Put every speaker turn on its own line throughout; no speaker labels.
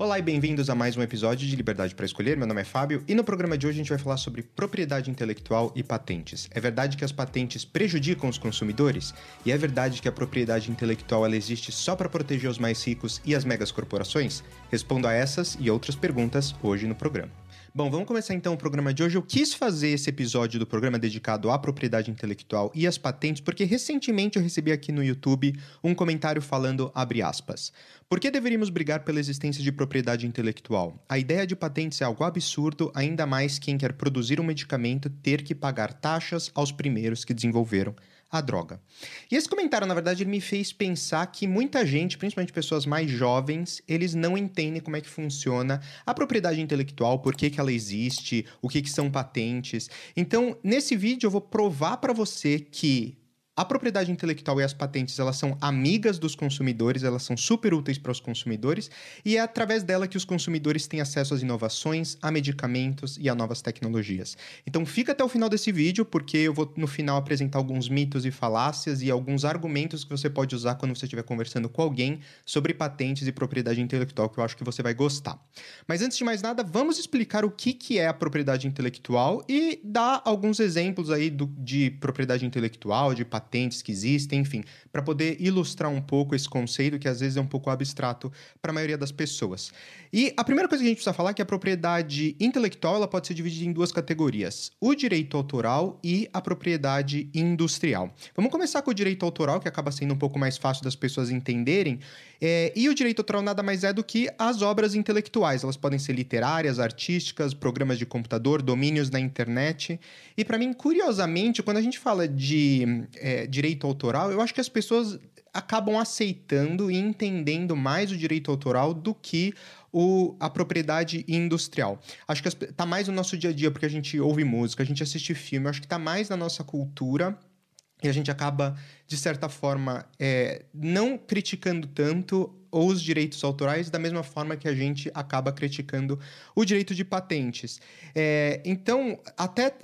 Olá e bem-vindos a mais um episódio de Liberdade para Escolher. Meu nome é Fábio e no programa de hoje a gente vai falar sobre propriedade intelectual e patentes. É verdade que as patentes prejudicam os consumidores? E é verdade que a propriedade intelectual ela existe só para proteger os mais ricos e as megas corporações? Respondo a essas e outras perguntas hoje no programa. Bom, vamos começar então o programa de hoje. Eu quis fazer esse episódio do programa dedicado à propriedade intelectual e às patentes, porque recentemente eu recebi aqui no YouTube um comentário falando, abre aspas, por que deveríamos brigar pela existência de propriedade intelectual? A ideia de patentes é algo absurdo, ainda mais quem quer produzir um medicamento ter que pagar taxas aos primeiros que desenvolveram a droga. E esse comentário, na verdade, ele me fez pensar que muita gente, principalmente pessoas mais jovens, eles não entendem como é que funciona a propriedade intelectual, por que, que ela existe, o que, que são patentes. Então, nesse vídeo eu vou provar para você que a propriedade intelectual e as patentes, elas são amigas dos consumidores, elas são super úteis para os consumidores e é através dela que os consumidores têm acesso às inovações, a medicamentos e a novas tecnologias. Então fica até o final desse vídeo porque eu vou no final apresentar alguns mitos e falácias e alguns argumentos que você pode usar quando você estiver conversando com alguém sobre patentes e propriedade intelectual que eu acho que você vai gostar. Mas antes de mais nada, vamos explicar o que, que é a propriedade intelectual e dar alguns exemplos aí do, de propriedade intelectual, de patentes patentes que existem, enfim, para poder ilustrar um pouco esse conceito que às vezes é um pouco abstrato para a maioria das pessoas. E a primeira coisa que a gente precisa falar é que a propriedade intelectual ela pode ser dividida em duas categorias: o direito autoral e a propriedade industrial. Vamos começar com o direito autoral, que acaba sendo um pouco mais fácil das pessoas entenderem. É, e o direito autoral nada mais é do que as obras intelectuais. Elas podem ser literárias, artísticas, programas de computador, domínios na internet. E para mim, curiosamente, quando a gente fala de é, direito autoral, eu acho que as pessoas acabam aceitando e entendendo mais o direito autoral do que o, a propriedade industrial. Acho que está mais no nosso dia a dia, porque a gente ouve música, a gente assiste filme, acho que está mais na nossa cultura e a gente acaba, de certa forma, é, não criticando tanto os direitos autorais da mesma forma que a gente acaba criticando o direito de patentes. É, então, até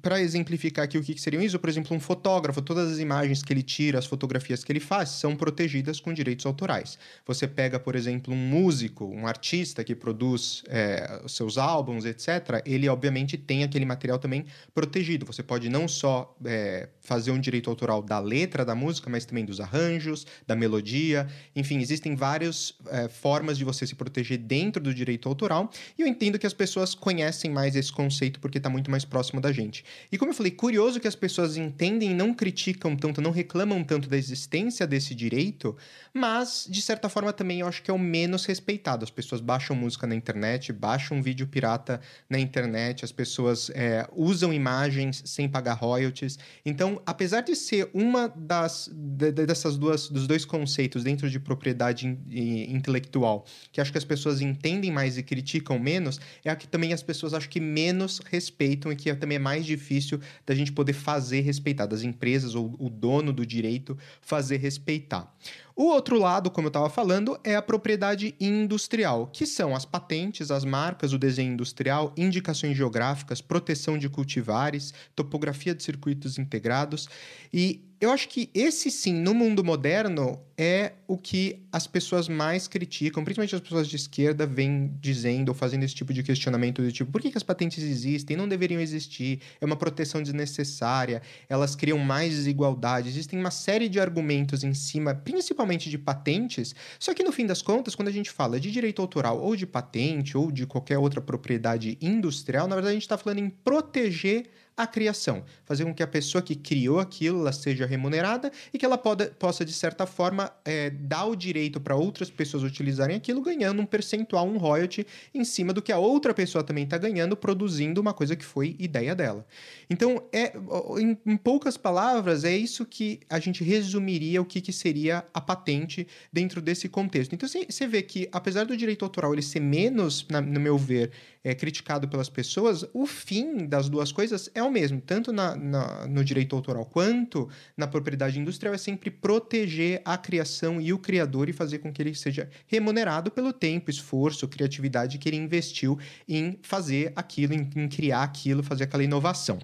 para exemplificar aqui o que, que seriam isso, por exemplo, um fotógrafo, todas as imagens que ele tira, as fotografias que ele faz, são protegidas com direitos autorais. Você pega, por exemplo, um músico, um artista que produz é, seus álbuns, etc., ele obviamente tem aquele material também protegido. Você pode não só é, fazer um direito autoral da letra da música, mas também dos arranjos, da melodia, enfim, existem várias é, formas de você se proteger dentro do direito autoral, e eu entendo que as pessoas conhecem mais esse conceito porque está muito mais próximo da da gente. E como eu falei, curioso que as pessoas entendem não criticam tanto, não reclamam tanto da existência desse direito, mas de certa forma também eu acho que é o menos respeitado. As pessoas baixam música na internet, baixam vídeo pirata na internet, as pessoas é, usam imagens sem pagar royalties. Então, apesar de ser uma das de, dessas duas dos dois conceitos dentro de propriedade in, in, intelectual, que acho que as pessoas entendem mais e criticam menos, é a que também as pessoas acho que menos respeitam e que também é mais difícil da gente poder fazer respeitar, das empresas ou o dono do direito fazer respeitar. O outro lado, como eu estava falando, é a propriedade industrial, que são as patentes, as marcas, o desenho industrial, indicações geográficas, proteção de cultivares, topografia de circuitos integrados e eu acho que esse sim, no mundo moderno, é o que as pessoas mais criticam, principalmente as pessoas de esquerda, vêm dizendo ou fazendo esse tipo de questionamento do tipo, por que, que as patentes existem? Não deveriam existir, é uma proteção desnecessária, elas criam mais desigualdade. Existem uma série de argumentos em cima, principalmente de patentes, só que no fim das contas, quando a gente fala de direito autoral ou de patente ou de qualquer outra propriedade industrial, na verdade a gente está falando em proteger a criação, fazer com que a pessoa que criou aquilo ela seja remunerada e que ela pode, possa, de certa forma, é, dar o direito para outras pessoas utilizarem aquilo, ganhando um percentual, um royalty, em cima do que a outra pessoa também está ganhando, produzindo uma coisa que foi ideia dela. Então, é, em, em, poucas palavras, é isso que a gente resumiria o que, que seria a patente dentro desse contexto. Então, você vê que, apesar do direito autoral ele ser menos, na, no meu ver, é, criticado pelas pessoas, o fim das duas coisas é mesmo, tanto na, na, no direito autoral quanto na propriedade industrial, é sempre proteger a criação e o criador e fazer com que ele seja remunerado pelo tempo, esforço, criatividade que ele investiu em fazer aquilo, em, em criar aquilo, fazer aquela inovação.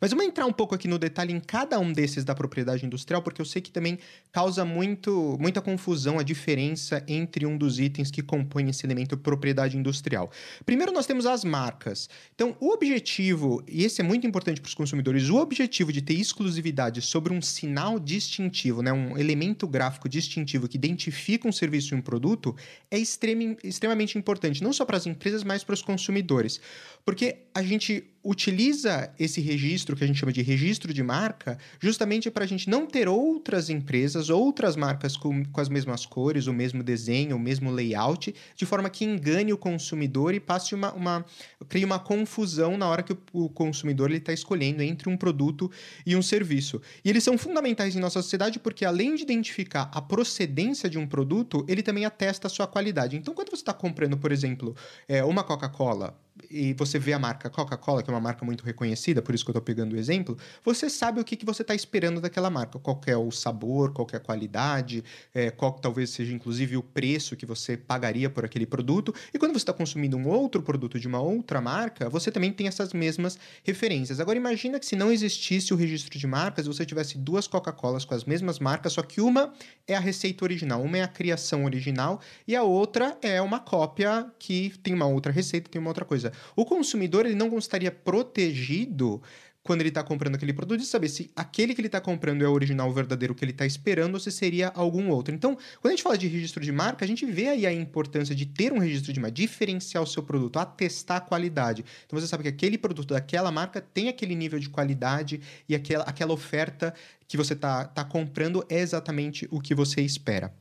Mas vamos entrar um pouco aqui no detalhe em cada um desses da propriedade industrial, porque eu sei que também causa muito, muita confusão a diferença entre um dos itens que compõem esse elemento propriedade industrial. Primeiro, nós temos as marcas. Então, o objetivo, e esse é muito importante para os consumidores, o objetivo de ter exclusividade sobre um sinal distintivo, né, um elemento gráfico distintivo que identifica um serviço e um produto, é extrem, extremamente importante, não só para as empresas, mas para os consumidores. Porque a gente utiliza esse registro, que a gente chama de registro de marca, justamente para a gente não ter outras empresas, outras marcas com, com as mesmas cores, o mesmo desenho, o mesmo layout, de forma que engane o consumidor e passe uma. uma crie uma confusão na hora que o, o consumidor está escolhendo entre um produto e um serviço. E eles são fundamentais em nossa sociedade porque, além de identificar a procedência de um produto, ele também atesta a sua qualidade. Então, quando você está comprando, por exemplo, é, uma Coca-Cola, e você vê a marca Coca-Cola, que é uma marca muito reconhecida, por isso que eu estou pegando o exemplo, você sabe o que, que você está esperando daquela marca, qual é o sabor, qual é a qualidade, é, qual talvez seja inclusive o preço que você pagaria por aquele produto. E quando você está consumindo um outro produto de uma outra marca, você também tem essas mesmas referências. Agora imagina que se não existisse o registro de marcas, você tivesse duas Coca-Colas com as mesmas marcas, só que uma é a receita original, uma é a criação original e a outra é uma cópia que tem uma outra receita, tem uma outra coisa coisa. O consumidor ele não estaria protegido quando ele está comprando aquele produto de saber se aquele que ele está comprando é o original, o verdadeiro que ele está esperando ou se seria algum outro. Então, quando a gente fala de registro de marca, a gente vê aí a importância de ter um registro de marca, diferenciar o seu produto, atestar a qualidade. Então, você sabe que aquele produto daquela marca tem aquele nível de qualidade e aquela, aquela oferta que você está tá comprando é exatamente o que você espera.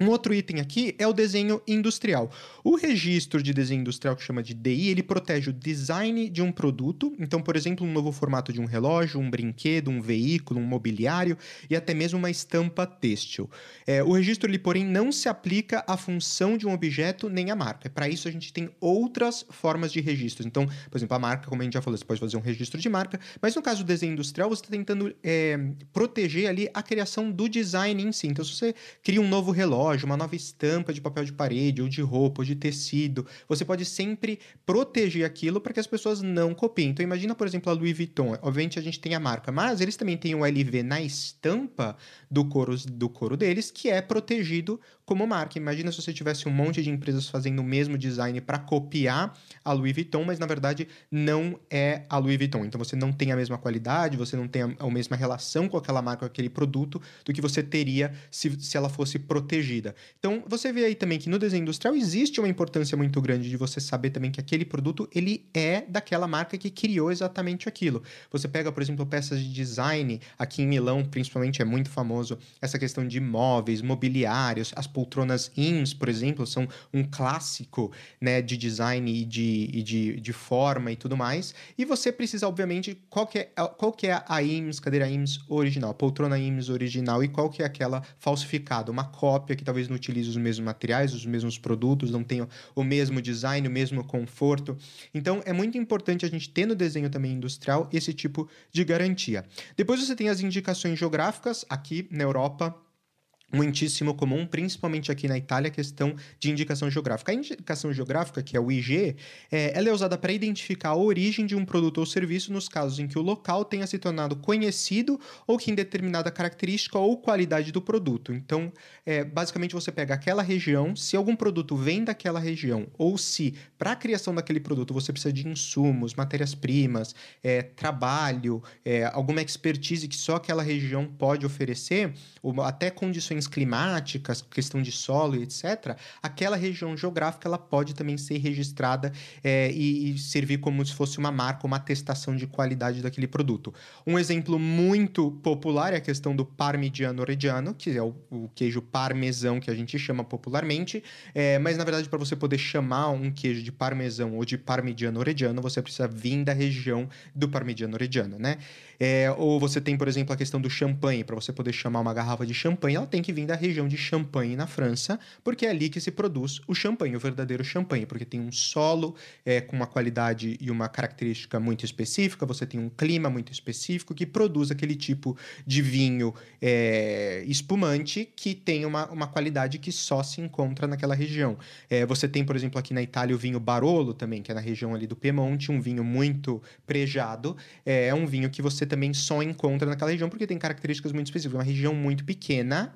Um outro item aqui é o desenho industrial. O registro de desenho industrial, que chama de DI, ele protege o design de um produto. Então, por exemplo, um novo formato de um relógio, um brinquedo, um veículo, um mobiliário e até mesmo uma estampa têxtil. É, o registro, ele, porém, não se aplica à função de um objeto nem à marca. Para isso, a gente tem outras formas de registros. Então, por exemplo, a marca, como a gente já falou, você pode fazer um registro de marca, mas no caso do desenho industrial, você está tentando é, proteger ali a criação do design em si. Então, se você cria um novo relógio, uma nova estampa de papel de parede, ou de roupa, ou de tecido. Você pode sempre proteger aquilo para que as pessoas não copiem. Então, imagina, por exemplo, a Louis Vuitton. Obviamente, a gente tem a marca, mas eles também têm o LV na estampa do couro, do couro deles, que é protegido como marca. Imagina se você tivesse um monte de empresas fazendo o mesmo design para copiar a Louis Vuitton, mas na verdade não é a Louis Vuitton. Então você não tem a mesma qualidade, você não tem a, a mesma relação com aquela marca, com aquele produto, do que você teria se, se ela fosse protegida. Então você vê aí também que no desenho industrial existe uma importância muito grande de você saber também que aquele produto ele é daquela marca que criou exatamente aquilo. Você pega, por exemplo, peças de design, aqui em Milão principalmente é muito famoso essa questão de móveis, mobiliários, as poltronas IMS, por exemplo, são um clássico né, de design e de, e de, de forma e tudo mais. E você precisa, obviamente, qual que é, qual que é a IMS, cadeira IMS original, poltrona IMS original e qual que é aquela falsificada, uma cópia que talvez não utilize os mesmos materiais, os mesmos produtos, não tenha o mesmo design, o mesmo conforto. Então, é muito importante a gente ter no desenho também industrial esse tipo de garantia. Depois você tem as indicações geográficas, aqui na Europa, muitíssimo comum, principalmente aqui na Itália, a questão de indicação geográfica. A indicação geográfica, que é o IG, é, ela é usada para identificar a origem de um produto ou serviço nos casos em que o local tenha se tornado conhecido ou que em determinada característica ou qualidade do produto. Então, é, basicamente, você pega aquela região, se algum produto vem daquela região ou se, para a criação daquele produto, você precisa de insumos, matérias-primas, é, trabalho, é, alguma expertise que só aquela região pode oferecer, ou até condições questões climáticas, questão de solo etc., aquela região geográfica ela pode também ser registrada é, e, e, servir como se fosse uma marca, uma atestação de qualidade daquele produto. Um exemplo muito popular é a questão do parmigiano reggiano, que é o, o queijo parmesão que a gente chama popularmente, é, mas na verdade para você poder chamar um queijo de parmesão ou de parmigiano reggiano, você precisa vir da região do parmigiano reggiano, né? É, ou você tem, por exemplo, a questão do champanhe, para você poder chamar uma garrafa de champanhe, ela tem que que vir da região de Champagne, na França, porque é ali que se produz o champanhe, o verdadeiro champanhe, porque tem um solo é, com uma qualidade e uma característica muito específica, você tem um clima muito específico que produz aquele tipo de vinho é, espumante que tem uma, uma qualidade que só se encontra naquela região. É, você tem, por exemplo, aqui na Itália o vinho Barolo também, que é na região ali do Piemonte, um vinho muito prejado. É, é um vinho que você também só encontra naquela região porque tem características muito específicas. Uma região muito pequena,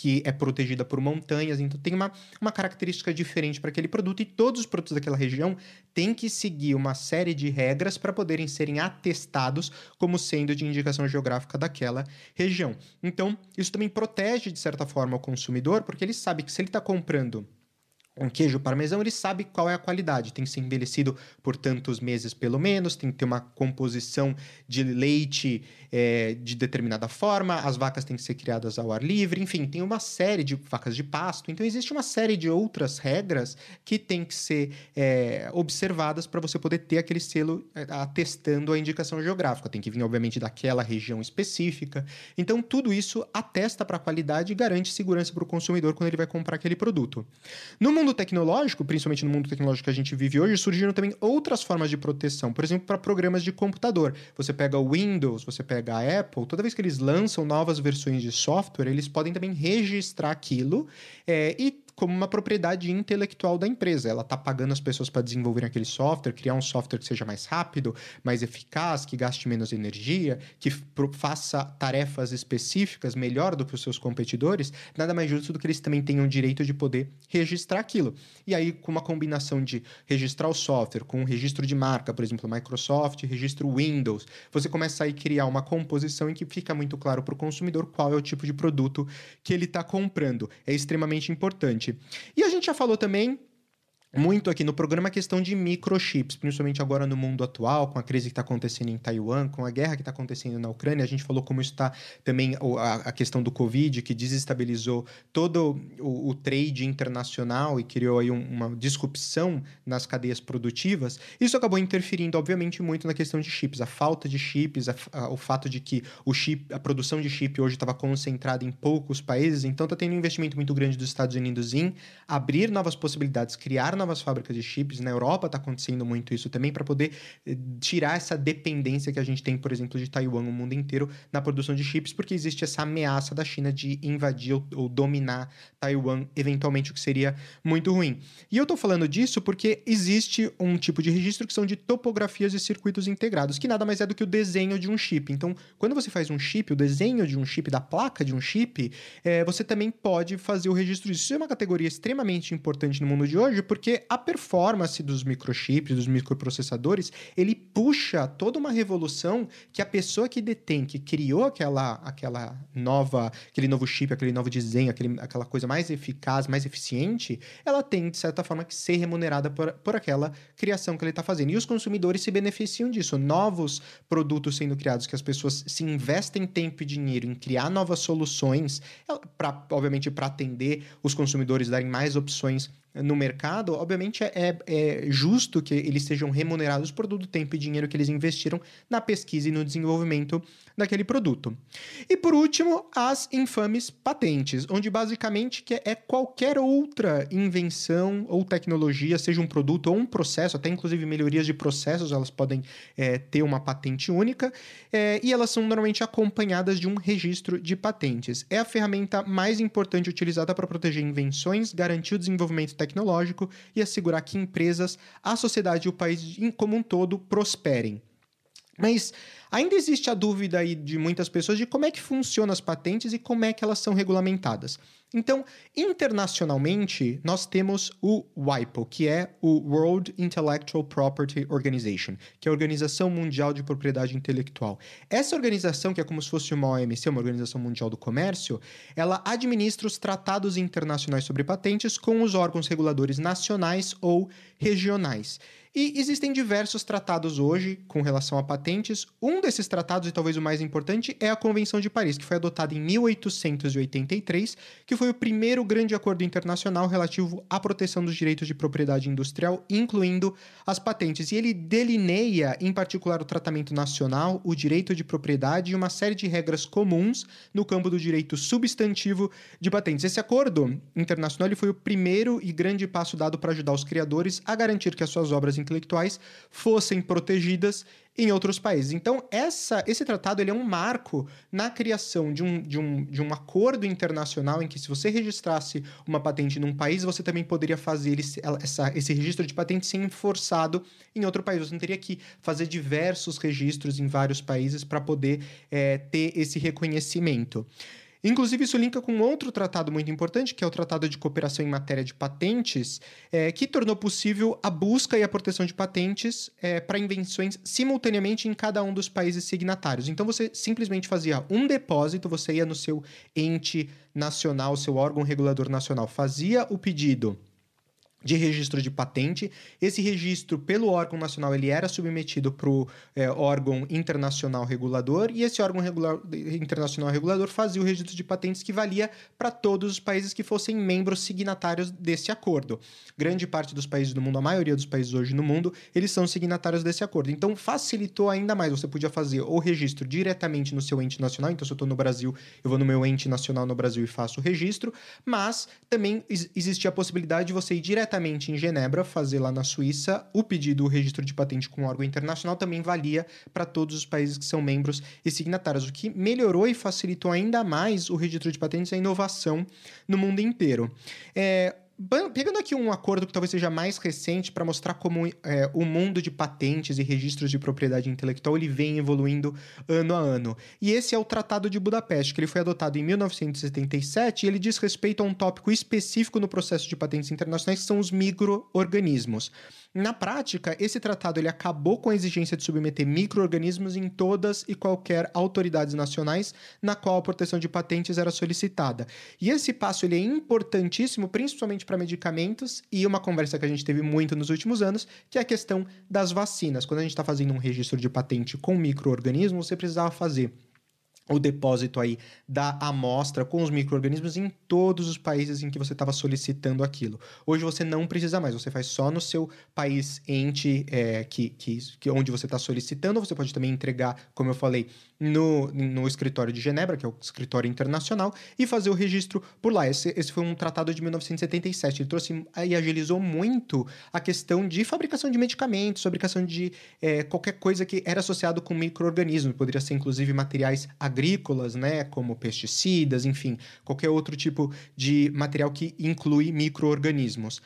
que é protegida por montanhas, então tem uma, uma característica diferente para aquele produto e todos os produtos daquela região têm que seguir uma série de regras para poderem serem atestados como sendo de indicação geográfica daquela região. Então, isso também protege, de certa forma, o consumidor, porque ele sabe que se ele está comprando um queijo parmesão, ele sabe qual é a qualidade. Tem que ser envelhecido por tantos meses, pelo menos, tem que ter uma composição de leite é, de determinada forma, as vacas têm que ser criadas ao ar livre, enfim, tem uma série de vacas de pasto. Então, existe uma série de outras regras que tem que ser é, observadas para você poder ter aquele selo é, atestando a indicação geográfica. Tem que vir, obviamente, daquela região específica. Então, tudo isso atesta para a qualidade e garante segurança para o consumidor quando ele vai comprar aquele produto. No mundo tecnológico, principalmente no mundo tecnológico que a gente vive hoje, surgiram também outras formas de proteção. Por exemplo, para programas de computador. Você pega o Windows, você pega a Apple, toda vez que eles lançam novas versões de software, eles podem também registrar aquilo é, e como uma propriedade intelectual da empresa. Ela está pagando as pessoas para desenvolverem aquele software, criar um software que seja mais rápido, mais eficaz, que gaste menos energia, que faça tarefas específicas melhor do que os seus competidores. Nada mais justo do que eles também tenham o direito de poder registrar aquilo. E aí, com uma combinação de registrar o software, com um registro de marca, por exemplo, Microsoft, registro Windows, você começa a criar uma composição em que fica muito claro para o consumidor qual é o tipo de produto que ele está comprando. É extremamente importante. E a gente já falou também muito aqui no programa a questão de microchips, principalmente agora no mundo atual, com a crise que está acontecendo em Taiwan, com a guerra que está acontecendo na Ucrânia. A gente falou como está também a, a, questão do Covid, que desestabilizou todo o, o trade internacional e criou aí um, uma disrupção nas cadeias produtivas. Isso acabou interferindo, obviamente, muito na questão de chips. A falta de chips, a, a, o fato de que o chip, a produção de chip hoje estava concentrada em poucos países, então está tendo um investimento muito grande dos Estados Unidos em abrir novas possibilidades, criar novas fábricas de chips. Na Europa está acontecendo muito isso também, para poder eh, tirar essa dependência que a gente tem, por exemplo, de Taiwan, o mundo inteiro, na produção de chips, porque existe essa ameaça da China de invadir ou, ou dominar Taiwan, eventualmente, o que seria muito ruim. E eu estou falando disso porque existe um tipo de registro que são de topografias e circuitos integrados, que nada mais é do que o desenho de um chip. Então, quando você faz um chip, o desenho de um chip, da placa de um chip, é, você também pode fazer o registro disso. Isso é uma categoria extremamente importante no mundo de hoje, porque porque a performance dos microchips, dos microprocessadores, ele puxa toda uma revolução que a pessoa que detém, que criou aquela, aquela nova, aquele novo chip, aquele novo desenho, aquele, aquela coisa mais eficaz, mais eficiente, ela tem, de certa forma, que ser remunerada por, por aquela criação que ele está fazendo. E os consumidores se beneficiam disso. Novos produtos sendo criados, que as pessoas se investem tempo e dinheiro em criar novas soluções, pra, obviamente para atender os consumidores, darem mais opções no mercado, obviamente é, é, justo que eles sejam remunerados por todo o tempo e dinheiro que eles investiram na pesquisa e no desenvolvimento daquele produto. E por último, as infames patentes, onde basicamente é qualquer outra invenção ou tecnologia, seja um produto ou um processo, até inclusive melhorias de processos, elas podem é, ter uma patente única, é, e elas são normalmente acompanhadas de um registro de patentes. É a ferramenta mais importante utilizada para proteger invenções, garantir o desenvolvimento tecnológico e assegurar que empresas, a sociedade e o país como um todo prosperem. Mas ainda existe a dúvida aí de muitas pessoas de como é que funcionam as patentes e como é que elas são regulamentadas. Então, internacionalmente, nós temos o WIPO, que é o World Intellectual Property Organization, que é a Organização Mundial de Propriedade Intelectual. Essa organização, que é como se fosse uma OMC, uma Organização Mundial do Comércio, ela administra os tratados internacionais sobre patentes com os órgãos reguladores nacionais ou regionais. E existem diversos tratados hoje com relação a patentes. Um desses tratados, e talvez o mais importante, é a Convenção de Paris, que foi adotada em 1883, que foi o primeiro grande acordo internacional relativo à proteção dos direitos de propriedade industrial, incluindo as patentes. E ele delineia, em particular, o tratamento nacional, o direito de propriedade e uma série de regras comuns no campo do direito substantivo de patentes. Esse acordo internacional foi o primeiro e grande passo dado para ajudar os criadores a garantir que as suas obras intelectuais fossem protegidas em outros países. Então, essa, esse tratado ele é um marco na criação de um, de, um, de um acordo internacional em que, se você registrasse uma patente num país, você também poderia fazer esse, essa, esse registro de patente ser enforçado em outro país. Você não teria que fazer diversos registros em vários países para poder é, ter esse reconhecimento. Inclusive, isso linka com outro tratado muito importante, que é o Tratado de Cooperação em Matéria de Patentes, é, que tornou possível a busca e a proteção de patentes é, para invenções simultaneamente em cada um dos países signatários. Então, você simplesmente fazia um depósito, você ia no seu ente nacional, seu órgão regulador nacional, fazia o pedido de registro de patente. Esse registro, pelo órgão nacional, ele era submetido para o é, órgão internacional regulador, e esse órgão internacional regulador fazia o registro de patentes que valia para todos os países que fossem membros signatários desse acordo. Grande parte dos países do mundo, a maioria dos países hoje no mundo, eles são signatários desse acordo. Então, facilitou ainda mais. Você podia fazer o registro diretamente no seu ente nacional. Então, se eu estou no Brasil, eu vou no meu ente nacional no Brasil e faço o registro, mas também existia a possibilidade de você ir diretamente diretamente em Genebra, fazer lá na Suíça, o pedido, o registro de patente com órgão internacional também valia para todos os países que são membros e signatários, o que melhorou e facilitou ainda mais o registro de patentes e a inovação no mundo inteiro. É, Pegando aqui um acordo que talvez seja mais recente para mostrar como é, o mundo de patentes e registros de propriedade intelectual ele vem evoluindo ano a ano. E esse é o Tratado de Budapeste, que ele foi adotado em 1977 e ele diz respeito a um tópico específico no processo de patentes internacionais, que são os micro-organismos. Na prática, esse tratado ele acabou com a exigência de submeter micro-organismos em todas e qualquer autoridades nacionais na qual a proteção de patentes era solicitada. E esse passo ele é importantíssimo, principalmente para medicamentos, e uma conversa que a gente teve muito nos últimos anos, que é a questão das vacinas. Quando a gente está fazendo um registro de patente com micro-organismos, você precisava fazer o depósito aí da amostra com os micro-organismos em todos os países em que você estava solicitando aquilo. Hoje você não precisa mais, você faz só no seu país ente é, que, que, que onde você está solicitando, você pode também entregar, como eu falei, no, no escritório de Genebra, que é o escritório internacional, e fazer o registro por lá. Esse, esse foi um tratado de 1977. Ele trouxe e agilizou muito a questão de fabricação de medicamentos, fabricação de é, qualquer coisa que era associado com micro-organismos. Poderia ser, inclusive, materiais agrícolas, né, como pesticidas, enfim, qualquer outro tipo de material que inclui micro-organismos.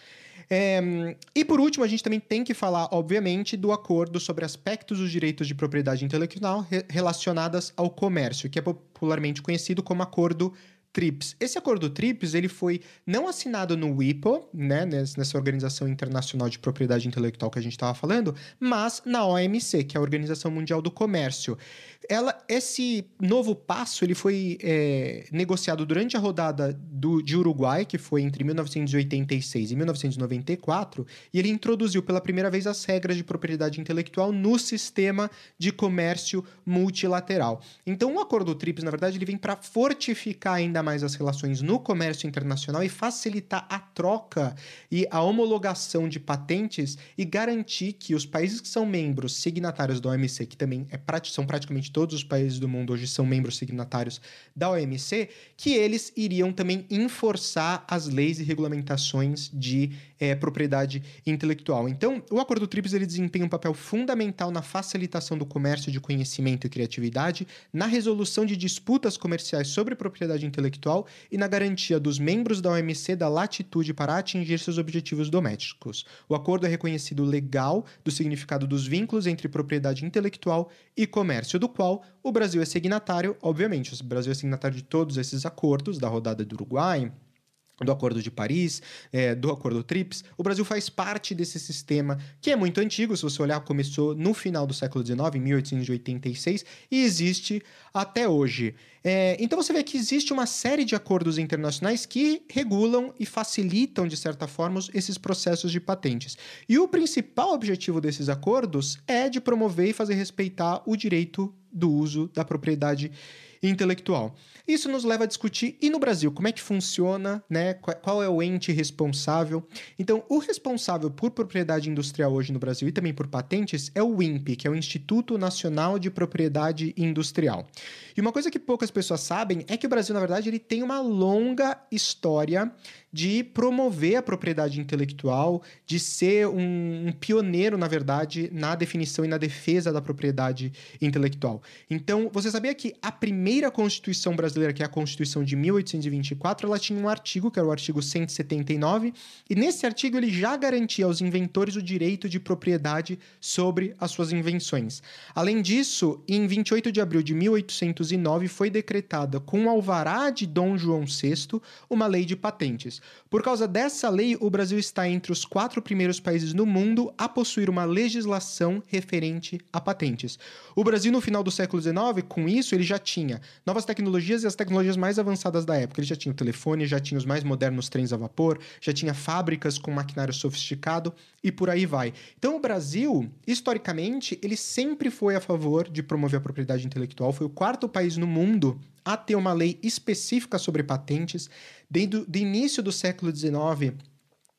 É, e por último, a gente também tem que falar, obviamente, do acordo sobre aspectos dos direitos de propriedade intelectual re relacionadas ao comércio, que é popularmente conhecido como Acordo TRIPS. Esse acordo TRIPS ele foi não assinado no WIPO, né, nessa organização internacional de propriedade intelectual que a gente estava falando, mas na OMC, que é a Organização Mundial do Comércio. Ela, esse novo passo ele foi é, negociado durante a rodada do, de Uruguai, que foi entre 1986 e 1994, e ele introduziu pela primeira vez as regras de propriedade intelectual no sistema de comércio multilateral. Então, o acordo TRIPS, na verdade, ele vem para fortificar ainda mais as relações no comércio internacional e facilitar a troca e a homologação de patentes e garantir que os países que são membros signatários da OMC, que também é, são praticamente todos os países do mundo hoje são membros signatários da OMC, que eles iriam também enforçar as leis e regulamentações de é, propriedade intelectual. Então, o Acordo TRIPS ele desempenha um papel fundamental na facilitação do comércio de conhecimento e criatividade, na resolução de disputas comerciais sobre propriedade intelectual e na garantia dos membros da OMC da latitude para atingir seus objetivos domésticos. O acordo é reconhecido legal do significado dos vínculos entre propriedade intelectual e comércio, do qual o Brasil é signatário, obviamente. O Brasil é signatário de todos esses acordos, da rodada do Uruguai, do Acordo de Paris, é, do Acordo TRIPS, o Brasil faz parte desse sistema que é muito antigo, se você olhar, começou no final do século XIX, em 1886, e existe até hoje. É, então você vê que existe uma série de acordos internacionais que regulam e facilitam, de certa forma, esses processos de patentes. E o principal objetivo desses acordos é de promover e fazer respeitar o direito do uso da propriedade intelectual. Isso nos leva a discutir, e no Brasil, como é que funciona, né? Qual é o ente responsável? Então, o responsável por propriedade industrial hoje no Brasil e também por patentes é o INPE, que é o Instituto Nacional de Propriedade Industrial. E uma coisa que poucas pessoas sabem é que o Brasil, na verdade, ele tem uma longa história de promover a propriedade intelectual, de ser um, um, pioneiro, na verdade, na definição e na defesa da propriedade intelectual. Então, você sabia que a primeira Constituição brasileira, que é a Constituição de 1824, ela tinha um artigo, que era o artigo 179, e nesse artigo ele já garantia aos inventores o direito de propriedade sobre as suas invenções. Além disso, em 28 de abril de 1809 foi decretada com o alvará de Dom João VI uma lei de patentes. Por causa dessa lei, o Brasil está entre os quatro primeiros países no mundo a possuir uma legislação referente a patentes. O Brasil, no final do século XIX, com isso, ele já tinha novas tecnologias e as tecnologias mais avançadas da época. Ele já tinha o telefone, já tinha os mais modernos trens a vapor, já tinha fábricas com maquinário sofisticado e por aí vai. Então, o Brasil, historicamente, ele sempre foi a favor de promover a propriedade intelectual, foi o quarto país no mundo a ter uma lei específica sobre patentes. Desde o início do século XIX,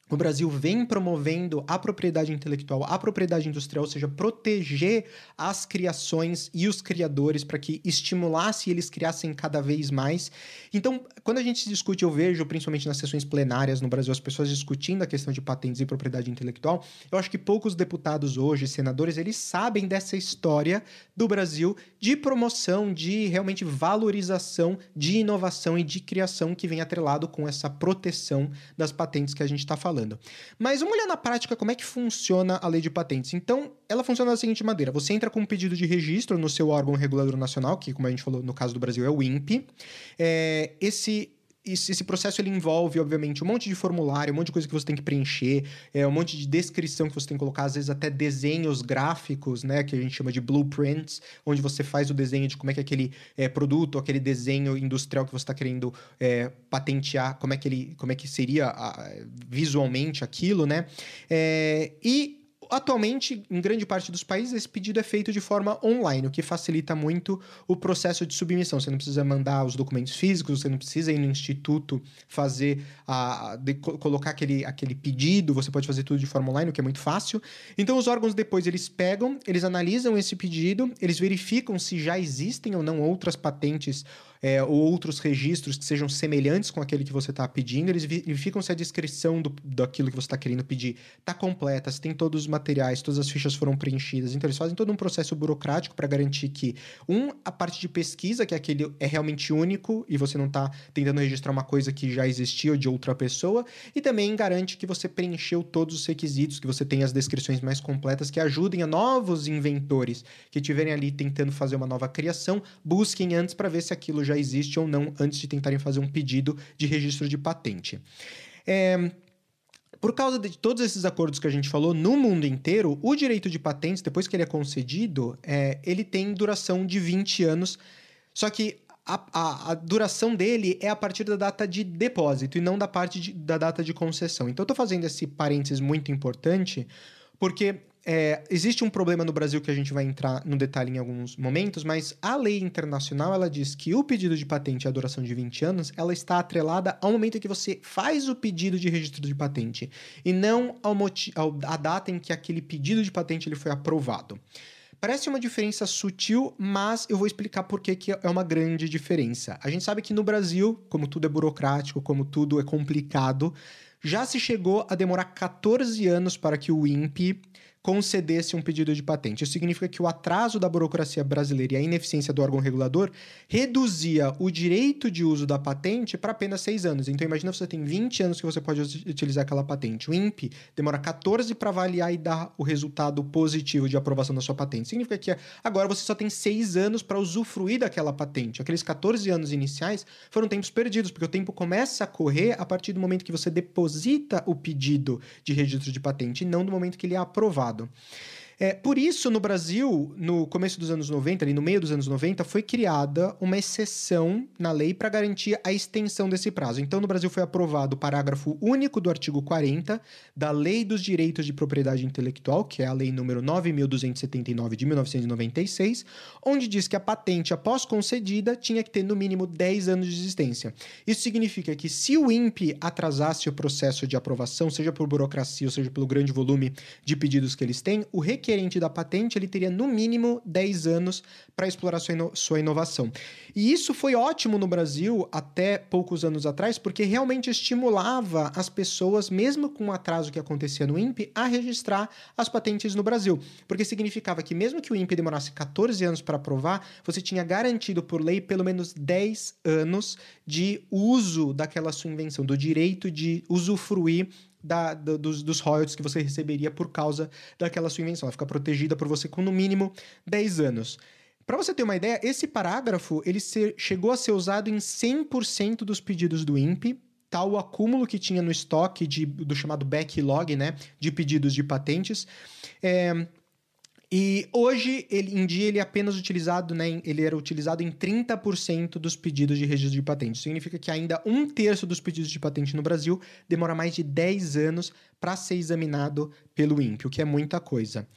o Brasil vem promovendo a propriedade intelectual, a propriedade industrial, ou seja, proteger as criações e os criadores para que estimulasse eles criassem cada vez mais. Então, quando a gente discute, eu vejo, principalmente nas sessões plenárias no Brasil, as pessoas discutindo a questão de patentes e propriedade intelectual, eu acho que poucos deputados hoje, senadores, eles sabem dessa história do Brasil de promoção, de realmente valorização de inovação e de criação que vem atrelado com essa proteção das patentes que a gente está falando falando. Mas vamos olhar na prática como é que funciona a lei de patentes. Então, ela funciona da seguinte maneira: você entra com um pedido de registro no seu órgão regulador nacional, que, como a gente falou no caso do Brasil, é o INPE. É, esse esse processo ele envolve, obviamente, um monte de formulário, um monte de coisa que você tem que preencher, é, um monte de descrição que você tem que colocar, às vezes até desenhos gráficos, né, que a gente chama de blueprints, onde você faz o desenho de como é que aquele é, produto, aquele desenho industrial que você está querendo é, patentear, como é que ele, como é que seria a, visualmente aquilo, né? É, e Atualmente, em grande parte dos países, esse pedido é feito de forma online, o que facilita muito o processo de submissão. Você não precisa mandar os documentos físicos, você não precisa ir no instituto fazer a, de, colocar aquele, aquele pedido, você pode fazer tudo de forma online, o que é muito fácil. Então, os órgãos depois eles pegam, eles analisam esse pedido, eles verificam se já existem ou não outras patentes é, ou outros registros que sejam semelhantes com aquele que você está pedindo, eles verificam se a descrição do, daquilo que você está querendo pedir está completa, se tem todos os materiais, todas as fichas foram preenchidas. Então, eles fazem todo um processo burocrático para garantir que, um, a parte de pesquisa, que é aquele é realmente único e você não está tentando registrar uma coisa que já existia de outra pessoa, e também garante que você preencheu todos os requisitos, que você tem as descrições mais completas que ajudem a novos inventores que estiverem ali tentando fazer uma nova criação, busquem antes para ver se aquilo já existe ou não antes de tentarem fazer um pedido de registro de patente. É, por causa de todos esses acordos que a gente falou, no mundo inteiro, o direito de patentes, depois que ele é concedido, é, ele tem duração de 20 anos. Só que a, a, a, duração dele é a partir da data de depósito e não da parte de, da data de concessão. Então, eu estou fazendo esse parênteses muito importante, porque é, existe um problema no Brasil que a gente vai entrar no detalhe em alguns momentos, mas a lei internacional ela diz que o pedido de patente a duração de 20 anos ela está atrelada ao momento em que você faz o pedido de registro de patente e não ao, ao à data em que aquele pedido de patente ele foi aprovado. Parece uma diferença sutil, mas eu vou explicar por que, que é uma grande diferença. A gente sabe que no Brasil, como tudo é burocrático, como tudo é complicado, já se chegou a demorar 14 anos para que o INPE concedesse um pedido de patente. Isso significa que o atraso da burocracia brasileira e a ineficiência do órgão regulador reduzia o direito de uso da patente para apenas seis anos. Então, imagina você tem 20 anos que você pode utilizar aquela patente. O INPE demora 14 para avaliar e dar o resultado positivo de aprovação da sua patente. Significa que agora você só tem seis anos para usufruir daquela patente. Aqueles 14 anos iniciais foram tempos perdidos, porque o tempo começa a correr a partir do momento que você deposita o pedido de registro de patente e não do momento que ele é aprovado passado. É, por isso, no Brasil, no começo dos anos 90, ali no meio dos anos 90, foi criada uma exceção na lei para garantir a extensão desse prazo. Então, no Brasil foi aprovado o parágrafo único do artigo 40 da Lei dos Direitos de Propriedade Intelectual, que é a lei número 9279 de 1996, onde diz que a patente após concedida tinha que ter no mínimo 10 anos de existência. Isso significa que se o INPE atrasasse o processo de aprovação, seja por burocracia ou seja pelo grande volume de pedidos que eles têm, o requerente da patente ele teria no mínimo 10 anos para explorar sua, ino sua inovação. E isso foi ótimo no Brasil até poucos anos atrás, porque realmente estimulava as pessoas, mesmo com o atraso que acontecia no INPE, a registrar as patentes no Brasil. Porque significava que mesmo que o INPE demorasse 14 anos para aprovar, você tinha garantido por lei pelo menos 10 anos de uso daquela sua invenção, do direito de usufruir da, da, dos, dos royalties que você receberia por causa daquela sua invenção. Ela fica protegida por você com no mínimo 10 anos. Para você ter uma ideia, esse parágrafo ele chegou a ser usado em 100% dos pedidos do INPE, tal o acúmulo que tinha no estoque de, do chamado backlog, né, de pedidos de patentes. É, e hoje, ele, em dia, ele é apenas utilizado, né, ele era utilizado em 30% dos pedidos de registro de patente. Significa que ainda um terço dos pedidos de patente no Brasil demora mais de 10 anos para ser examinado pelo INPE, o que é muita coisa.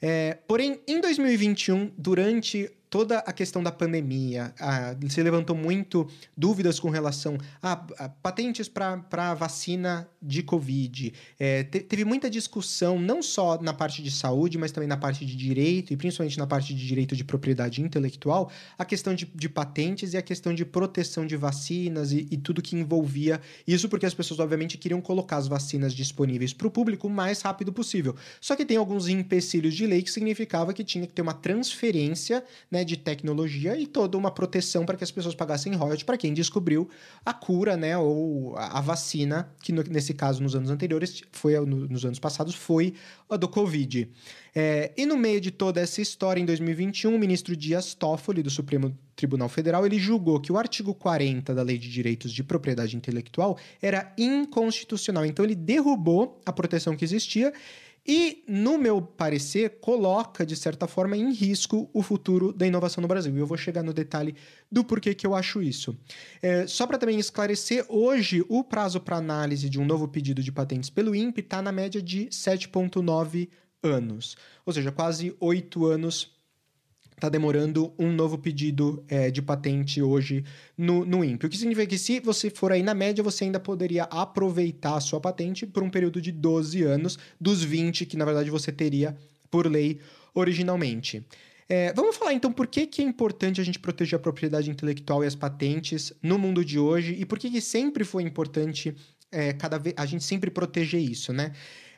É, porém, em 2021, durante toda a questão da pandemia, a, se levantou muito dúvidas com relação a, a patentes para vacina de Covid. É, te, teve muita discussão, não só na parte de saúde, mas também na parte de direito, e principalmente na parte de direito de propriedade intelectual, a questão de, de patentes e a questão de proteção de vacinas e, e tudo que envolvia isso, porque as pessoas, obviamente, queriam colocar as vacinas disponíveis para o público o mais rápido possível. Só que tem alguns empecilhos de lei que significava que tinha que ter uma transferência né, de tecnologia e toda uma proteção para que as pessoas pagassem royalties para quem descobriu a cura, né, ou a, a vacina, que no, nesse caso nos anos anteriores, foi no, nos anos passados, foi a do Covid. É, e no meio de toda essa história, em 2021, o ministro Dias Toffoli, do Supremo Tribunal Federal, ele julgou que o artigo 40 da Lei de Direitos de Propriedade Intelectual era inconstitucional. Então, ele derrubou a proteção que existia e, no meu parecer, coloca, de certa forma, em risco o futuro da inovação no Brasil. E eu vou chegar no detalhe do porquê que eu acho isso. É, só para também esclarecer, hoje o prazo para análise de um novo pedido de patentes pelo INPE está na média de 7,9 anos. Ou seja, quase oito anos está demorando um novo pedido é, de patente hoje no, no INPE. O que significa que se você for aí na média, você ainda poderia aproveitar a sua patente por um período de 12 anos, dos 20 que na verdade você teria por lei originalmente. É, vamos falar então por que, que é importante a gente proteger a propriedade intelectual e as patentes no mundo de hoje e por que, que sempre foi importante é, cada vez a gente sempre proteger isso, né?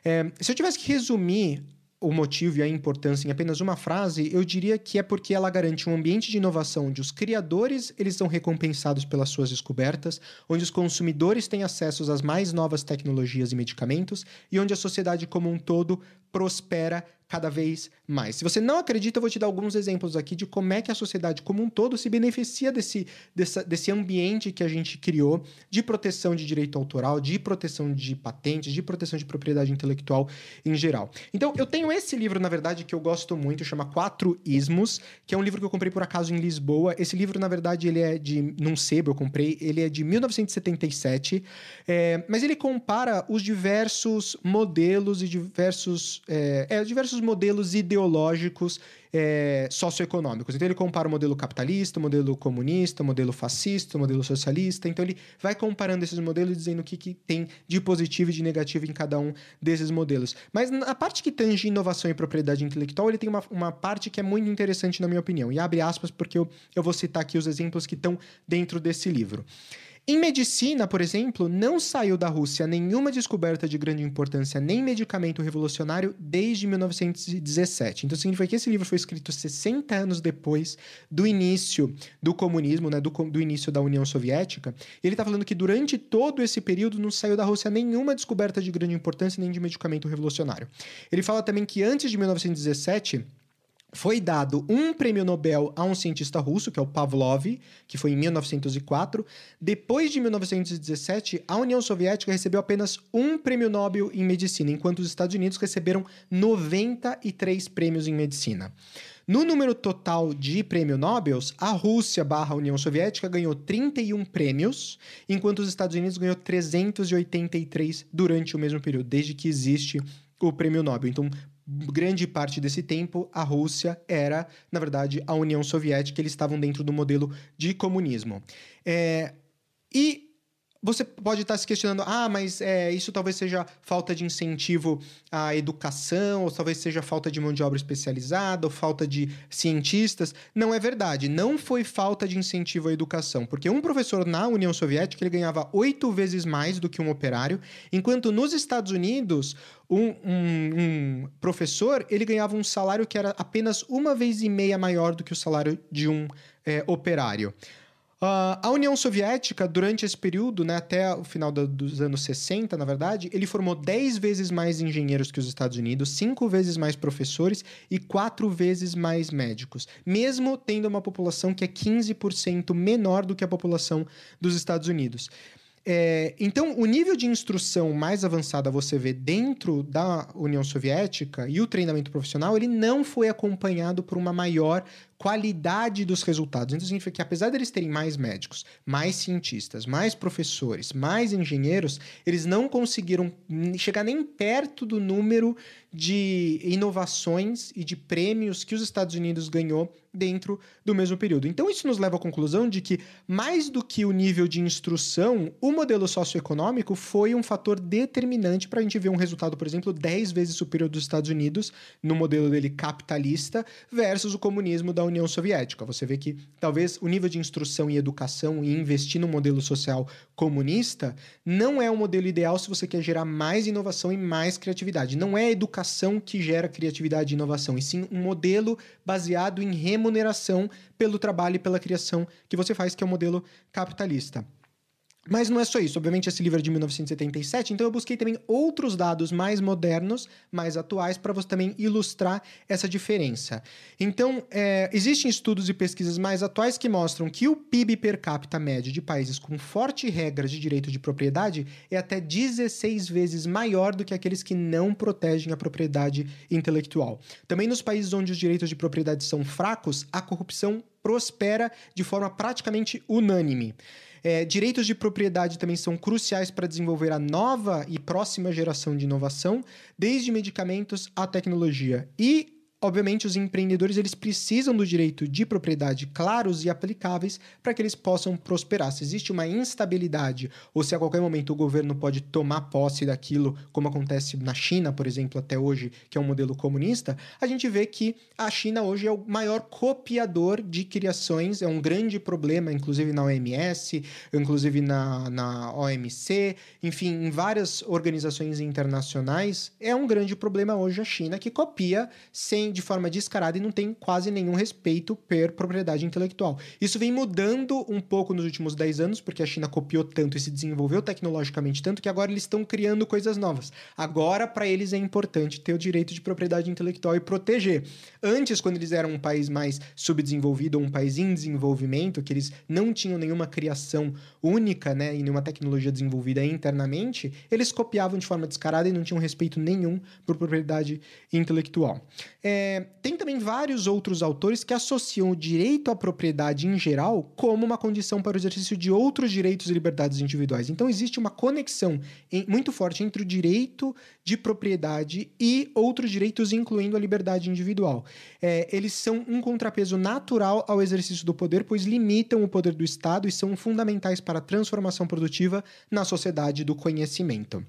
É, se eu tivesse que resumir o motivo e a importância em apenas uma frase, eu diria que é porque ela garante um ambiente de inovação onde os criadores eles são recompensados pelas suas descobertas, onde os consumidores têm acesso às mais novas tecnologias e medicamentos e onde a sociedade como um todo prospera cada vez mais. Se você não acredita, eu vou te dar alguns exemplos aqui de como é que a sociedade como um todo se beneficia desse, desse ambiente que a gente criou de proteção de direito autoral, de proteção de patentes, de proteção de propriedade intelectual em geral. Então, eu tenho esse livro, na verdade, que eu gosto muito, chama Quatro Ismos, que é um livro que eu comprei por acaso em Lisboa. Esse livro, na verdade, ele é de. num sebo eu comprei, ele é de 1977, é, mas ele compara os diversos modelos e diversos. É, é diversos modelos ideológicos é, socioeconômicos. Então ele compara o modelo capitalista, o modelo comunista, o modelo fascista, o modelo socialista. Então ele vai comparando esses modelos dizendo o que, que tem de positivo e de negativo em cada um desses modelos. Mas na parte que tange inovação e propriedade intelectual, ele tem uma, uma parte que é muito interessante na minha opinião. E abre aspas porque eu, eu vou citar aqui os exemplos que estão dentro desse livro. Em medicina, por exemplo, não saiu da Rússia nenhuma descoberta de grande importância, nem medicamento revolucionário, desde 1917. Então significa que esse livro foi escrito 60 anos depois do início do comunismo, né, do, do início da União Soviética. Ele está falando que durante todo esse período não saiu da Rússia nenhuma descoberta de grande importância, nem de medicamento revolucionário. Ele fala também que antes de 1917 foi dado um prêmio Nobel a um cientista russo, que é o Pavlov, que foi em 1904. Depois de 1917, a União Soviética recebeu apenas um prêmio Nobel em medicina, enquanto os Estados Unidos receberam 93 prêmios em medicina. No número total de prêmio Nobel, a Rússia barra União Soviética ganhou 31 prêmios, enquanto os Estados Unidos ganhou 383 durante o mesmo período, desde que existe o prêmio Nobel. Então, grande parte desse tempo, a Rússia era, na verdade, a União Soviética, eles estavam dentro do modelo de comunismo. É, e você pode estar se questionando, ah, mas é, isso talvez seja falta de incentivo à educação, ou talvez seja falta de mão de obra especializada, ou falta de cientistas. Não é verdade. Não foi falta de incentivo à educação, porque um professor na União Soviética ele ganhava oito vezes mais do que um operário, enquanto nos Estados Unidos um, um, um, professor ele ganhava um salário que era apenas uma vez e meia maior do que o salário de um é, operário. Uh, a União Soviética, durante esse período, né, até o final do, dos anos 60, na verdade, ele formou 10 vezes mais engenheiros que os Estados Unidos, 5 vezes mais professores e 4 vezes mais médicos, mesmo tendo uma população que é 15% menor do que a população dos Estados Unidos. É, então, o nível de instrução mais avançada você vê dentro da União Soviética e o treinamento profissional, ele não foi acompanhado por uma maior qualidade dos resultados. Então, significa que apesar deles terem mais médicos, mais cientistas, mais professores, mais engenheiros, eles não conseguiram chegar nem perto do número de inovações e de prêmios que os Estados Unidos ganhou dentro do mesmo período. Então, isso nos leva à conclusão de que, mais do que o nível de instrução, o modelo socioeconômico foi um fator determinante para a gente ver um resultado, por exemplo, 10 vezes superior dos Estados Unidos, no modelo dele capitalista, versus o comunismo da União Soviética. Você vê que talvez o nível de instrução e educação e investir no modelo social comunista não é o modelo ideal se você quer gerar mais inovação e mais criatividade. Não é a educação que gera criatividade e inovação, e sim um modelo baseado em remuneração pelo trabalho e pela criação que você faz, que é o modelo capitalista. Mas não é só isso. Obviamente, esse livro é de 1977, então eu busquei também outros dados mais modernos, mais atuais, para você também ilustrar essa diferença. Então, é, existem estudos e pesquisas mais atuais que mostram que o PIB per capita médio de países com forte regras de direito de propriedade é até 16 vezes maior do que aqueles que não protegem a propriedade intelectual. Também nos países onde os direitos de propriedade são fracos, a corrupção prospera de forma praticamente unânime. É, direitos de propriedade também são cruciais para desenvolver a nova e próxima geração de inovação, desde medicamentos à tecnologia. E Obviamente, os empreendedores eles precisam do direito de propriedade claros e aplicáveis para que eles possam prosperar. Se existe uma instabilidade ou se a qualquer momento o governo pode tomar posse daquilo, como acontece na China, por exemplo, até hoje, que é um modelo comunista, a gente vê que a China hoje é o maior copiador de criações, é um grande problema, inclusive na OMS, inclusive na, na OMC, enfim, em várias organizações internacionais, é um grande problema hoje a China que copia sem de forma descarada e não tem quase nenhum respeito per propriedade intelectual. Isso vem mudando um pouco nos últimos 10 anos, porque a China copiou tanto e se desenvolveu tecnologicamente tanto que agora eles estão criando coisas novas. Agora, para eles é importante ter o direito de propriedade intelectual e proteger. Antes, quando eles eram um país mais subdesenvolvido ou um país em desenvolvimento, que eles não tinham nenhuma criação única, né, e nenhuma tecnologia desenvolvida internamente, eles copiavam de forma descarada e não tinham respeito nenhum por propriedade intelectual. É, é, tem também vários outros autores que associam o direito à propriedade em geral como uma condição para o exercício de outros direitos e liberdades individuais. Então, existe uma conexão em, muito forte entre o direito de propriedade e outros direitos, incluindo a liberdade individual. É, eles são um contrapeso natural ao exercício do poder, pois limitam o poder do Estado e são fundamentais para a transformação produtiva na sociedade do conhecimento.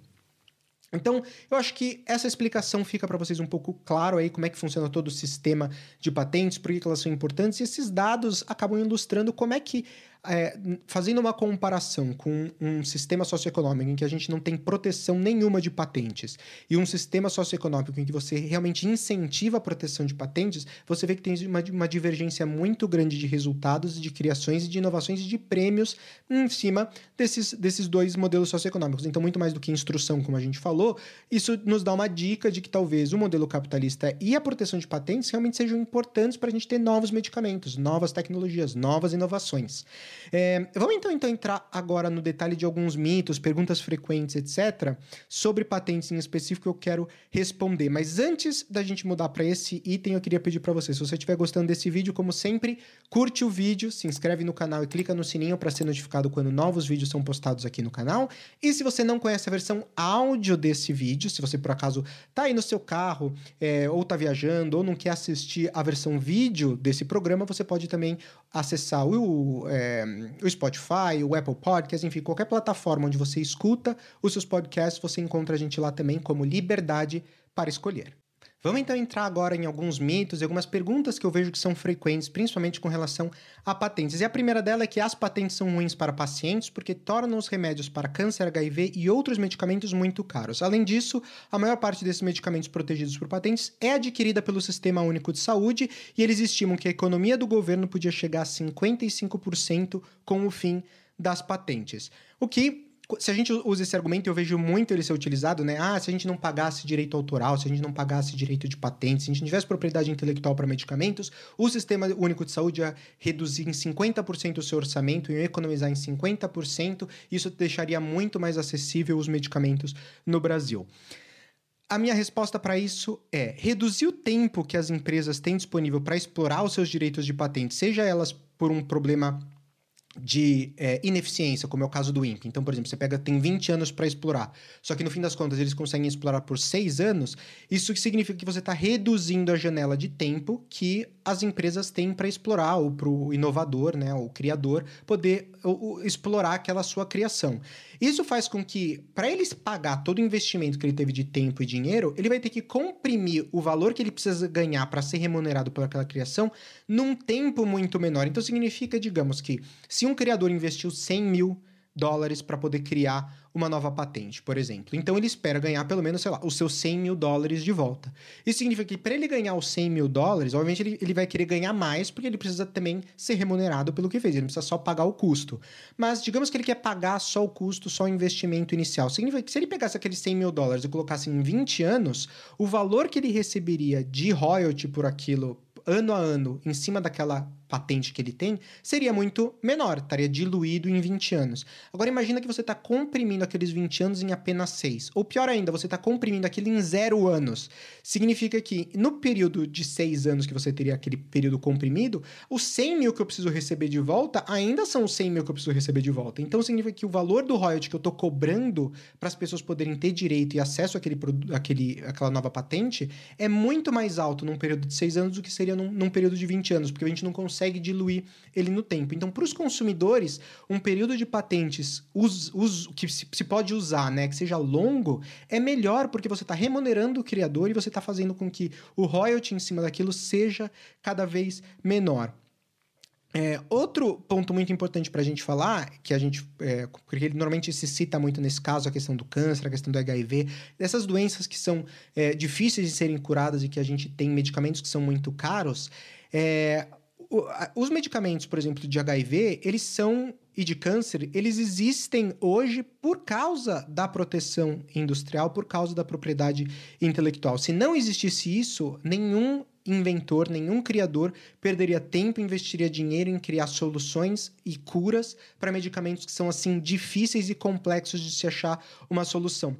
Então, eu acho que essa explicação fica para vocês um pouco claro aí como é que funciona todo o sistema de patentes, por que elas são importantes, e esses dados acabam ilustrando como é que é, fazendo uma comparação com um sistema socioeconômico em que a gente não tem proteção nenhuma de patentes e um sistema socioeconômico em que você realmente incentiva a proteção de patentes, você vê que tem uma, uma divergência muito grande de resultados, de criações, de inovações e de prêmios em cima desses, desses dois modelos socioeconômicos. Então, muito mais do que instrução, como a gente falou, isso nos dá uma dica de que talvez o modelo capitalista e a proteção de patentes realmente sejam importantes para a gente ter novos medicamentos, novas tecnologias, novas inovações. É, vamos então, então entrar agora no detalhe de alguns mitos, perguntas frequentes, etc., sobre patentes em específico eu quero responder. Mas antes da gente mudar para esse item, eu queria pedir para você, se você estiver gostando desse vídeo, como sempre, curte o vídeo, se inscreve no canal e clica no sininho para ser notificado quando novos vídeos são postados aqui no canal. E se você não conhece a versão áudio desse vídeo, se você por acaso tá aí no seu carro, é, ou tá viajando, ou não quer assistir a versão vídeo desse programa, você pode também acessar o, é, o Spotify, o Apple Podcasts, enfim, qualquer plataforma onde você escuta os seus podcasts, você encontra a gente lá também como Liberdade para Escolher. Vamos então entrar agora em alguns mitos e algumas perguntas que eu vejo que são frequentes, principalmente com relação a patentes. E a primeira dela é que as patentes são ruins para pacientes porque tornam os remédios para câncer, HIV e outros medicamentos muito caros. Além disso, a maior parte desses medicamentos protegidos por patentes é adquirida pelo Sistema Único de Saúde e eles estimam que a economia do governo podia chegar a 55% com o fim das patentes. O que se a gente usa esse argumento, eu vejo muito ele ser utilizado, né? Ah, se a gente não pagasse direito autoral, se a gente não pagasse direito de patentes, se a gente não tivesse propriedade intelectual para medicamentos, o Sistema Único de Saúde ia reduzir em 50% o seu orçamento, ia economizar em 50%, isso deixaria muito mais acessível os medicamentos no Brasil. A minha resposta para isso é reduzir o tempo que as empresas têm disponível para explorar os seus direitos de patente, seja elas por um problema de é, ineficiência, como é o caso do INPE. Então, por exemplo, você pega, tem 20 anos para explorar, só que no fim das contas eles conseguem explorar por 6 anos, isso significa que você está reduzindo a janela de tempo que as empresas têm para explorar, ou para o inovador, né, o criador, poder ou, explorar aquela sua criação. Isso faz com que, para eles pagar todo o investimento que ele teve de tempo e dinheiro, ele vai ter que comprimir o valor que ele precisa ganhar para ser remunerado pelaquela criação num tempo muito menor. Então significa, digamos que, se um criador investiu 100 mil dólares para poder criar uma nova patente, por exemplo. Então ele espera ganhar pelo menos, sei lá, os seus 100 mil dólares de volta. Isso significa que para ele ganhar os 100 mil dólares, obviamente ele, ele vai querer ganhar mais, porque ele precisa também ser remunerado pelo que fez, ele precisa só pagar o custo. Mas digamos que ele quer pagar só o custo, só o investimento inicial. Significa que se ele pegasse aqueles 100 mil dólares e colocasse em 20 anos, o valor que ele receberia de royalty por aquilo ano a ano em cima daquela patente que ele tem, seria muito menor, estaria diluído em 20 anos. Agora imagina que você está comprimindo aqueles 20 anos em apenas 6. Ou pior ainda, você está comprimindo aquilo em zero anos. Significa que no período de 6 anos que você teria aquele período comprimido, os 100 mil que eu preciso receber de volta ainda são os 100 mil que eu preciso receber de volta. Então significa que o valor do royalty que eu estou cobrando para as pessoas poderem ter direito e acesso àquele, àquele, àquela nova patente é muito mais alto num período de 6 anos do que seria num, num período de 20 anos, porque a gente não consegue consegue diluir ele no tempo. Então, para os consumidores, um período de patentes us, us, que se, se, pode usar, né, que seja longo, é melhor porque você está remunerando o criador e você está fazendo com que o royalty em cima daquilo seja cada vez menor. É, outro ponto muito importante para a gente falar, que a gente, é, porque normalmente se cita muito nesse caso, a questão do câncer, a questão do HIV, dessas doenças que são é, difíceis de serem curadas e que a gente tem medicamentos que são muito caros, é, os medicamentos, por exemplo, de HIV, eles são e de câncer, eles existem hoje por causa da proteção industrial, por causa da propriedade intelectual. Se não existisse isso, nenhum inventor, nenhum criador perderia tempo, investiria dinheiro em criar soluções e curas para medicamentos que são assim difíceis e complexos de se achar uma solução.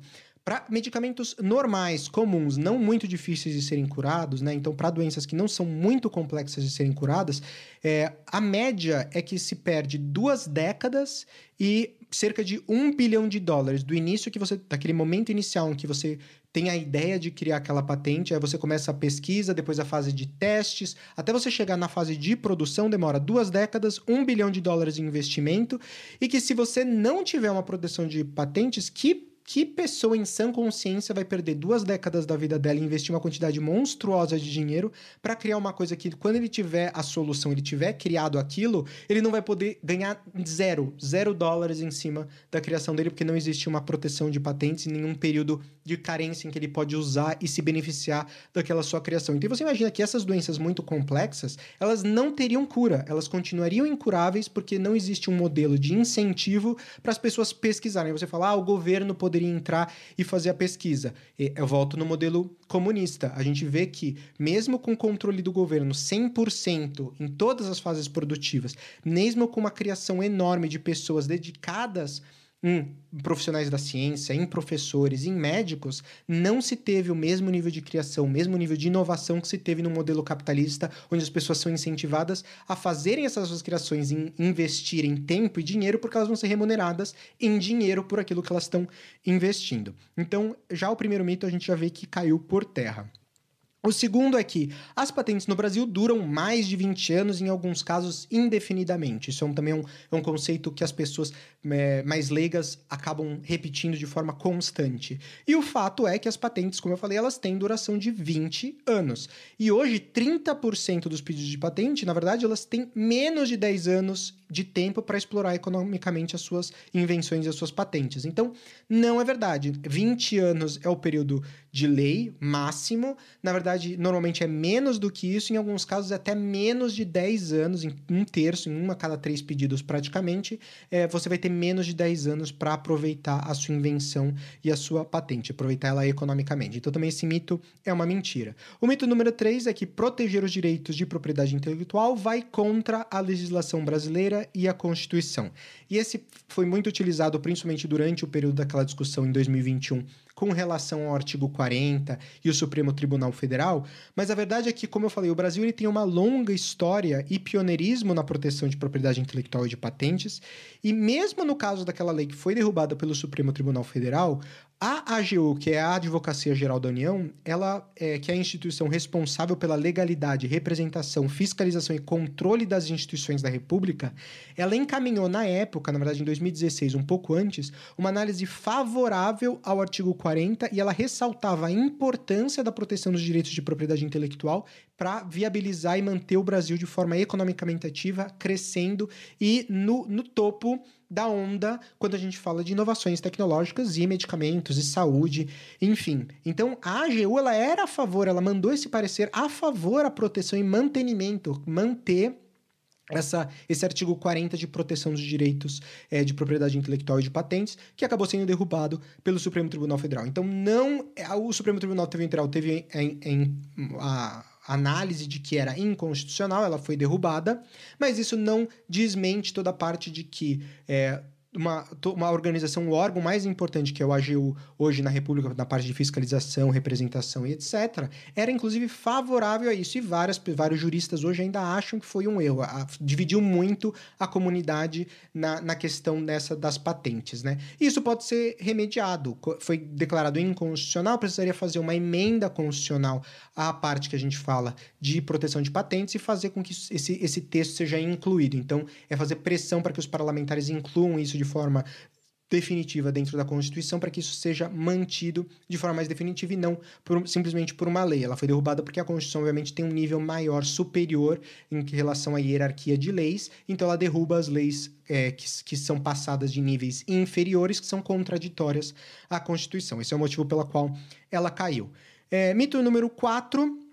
Para medicamentos normais, comuns, não muito difíceis de serem curados, né? Então, para doenças que não são muito complexas de serem curadas, é, a média é que se perde duas décadas e cerca de um bilhão de dólares do início que você, daquele momento inicial em que você tem a ideia de criar aquela patente, aí você começa a pesquisa, depois a fase de testes, até você chegar na fase de produção demora duas décadas, um bilhão de dólares em investimento, e que se você não tiver uma proteção de patentes, que que pessoa em sã consciência vai perder duas décadas da vida dela e investir uma quantidade monstruosa de dinheiro para criar uma coisa que, quando ele tiver a solução, ele tiver criado aquilo, ele não vai poder ganhar zero, zero dólares em cima da criação dele, porque não existe uma proteção de patentes em nenhum período de carência em que ele pode usar e se beneficiar daquela sua criação. Então você imagina que essas doenças muito complexas, elas não teriam cura, elas continuariam incuráveis porque não existe um modelo de incentivo para as pessoas pesquisarem. Você fala, ah, o governo poderia entrar e fazer a pesquisa. E eu volto no modelo comunista. A gente vê que, mesmo com o controle do governo 100% em todas as fases produtivas, mesmo com uma criação enorme de pessoas dedicadas em profissionais da ciência, em professores, em médicos, não se teve o mesmo nível de criação, o mesmo nível de inovação que se teve no modelo capitalista, onde as pessoas são incentivadas a fazerem essas suas criações, em investirem tempo e dinheiro, porque elas vão ser remuneradas em dinheiro por aquilo que elas estão investindo. Então, já o primeiro mito a gente já vê que caiu por terra. O segundo é que as patentes no Brasil duram mais de 20 anos, em alguns casos indefinidamente. Isso é um, também um, é um conceito que as pessoas é, mais leigas acabam repetindo de forma constante. E o fato é que as patentes, como eu falei, elas têm duração de 20 anos. E hoje, 30% dos pedidos de patente, na verdade, elas têm menos de 10 anos de tempo para explorar economicamente as suas invenções e as suas patentes. Então, não é verdade. 20 anos é o período de lei máximo. Na verdade, normalmente é menos do que isso, em alguns casos até menos de 10 anos, em um terço, em uma cada três pedidos praticamente, é, você vai ter menos de 10 anos para aproveitar a sua invenção e a sua patente, aproveitar ela economicamente. Então, também esse mito é uma mentira. O mito número 3 é que proteger os direitos de propriedade intelectual vai contra a legislação brasileira e a Constituição. E esse foi muito utilizado principalmente durante o período daquela discussão em 2021 com relação ao artigo 40 e o Supremo Tribunal Federal, mas a verdade é que, como eu falei, o Brasil ele tem uma longa história e pioneirismo na proteção de propriedade intelectual e de patentes, e mesmo no caso daquela lei que foi derrubada pelo Supremo Tribunal Federal, a AGU, que é a Advocacia Geral da União, ela é, que é a instituição responsável pela legalidade, representação, fiscalização e controle das instituições da República, ela encaminhou na época, na verdade em 2016, um pouco antes, uma análise favorável ao artigo 40 e ela ressaltava a importância da proteção dos direitos de propriedade intelectual para viabilizar e manter o Brasil de forma economicamente ativa, crescendo e no, no topo da onda quando a gente fala de inovações tecnológicas e medicamentos e saúde, enfim. Então a AGU ela era a favor, ela mandou esse parecer a favor a proteção e mantenimento, manter essa, esse artigo 40 de proteção dos direitos é, de propriedade intelectual e de patentes, que acabou sendo derrubado pelo Supremo Tribunal Federal. Então, não é, o Supremo Tribunal Federal teve em, em a análise de que era inconstitucional, ela foi derrubada, mas isso não desmente toda a parte de que é, uma, uma organização, o órgão mais importante que é o AGU hoje na República, na parte de fiscalização, representação e etc., era inclusive favorável a isso. E várias, vários juristas hoje ainda acham que foi um erro. A, dividiu muito a comunidade na, na questão dessa das patentes. Né? Isso pode ser remediado. Foi declarado inconstitucional, precisaria fazer uma emenda constitucional à parte que a gente fala de proteção de patentes e fazer com que esse, esse texto seja incluído. Então, é fazer pressão para que os parlamentares incluam isso de forma definitiva dentro da Constituição para que isso seja mantido de forma mais definitiva e não por, simplesmente por uma lei. Ela foi derrubada porque a Constituição, obviamente, tem um nível maior, superior em relação à hierarquia de leis, então ela derruba as leis é, que, que são passadas de níveis inferiores, que são contraditórias à Constituição. Esse é o motivo pelo qual ela caiu. É, mito número 4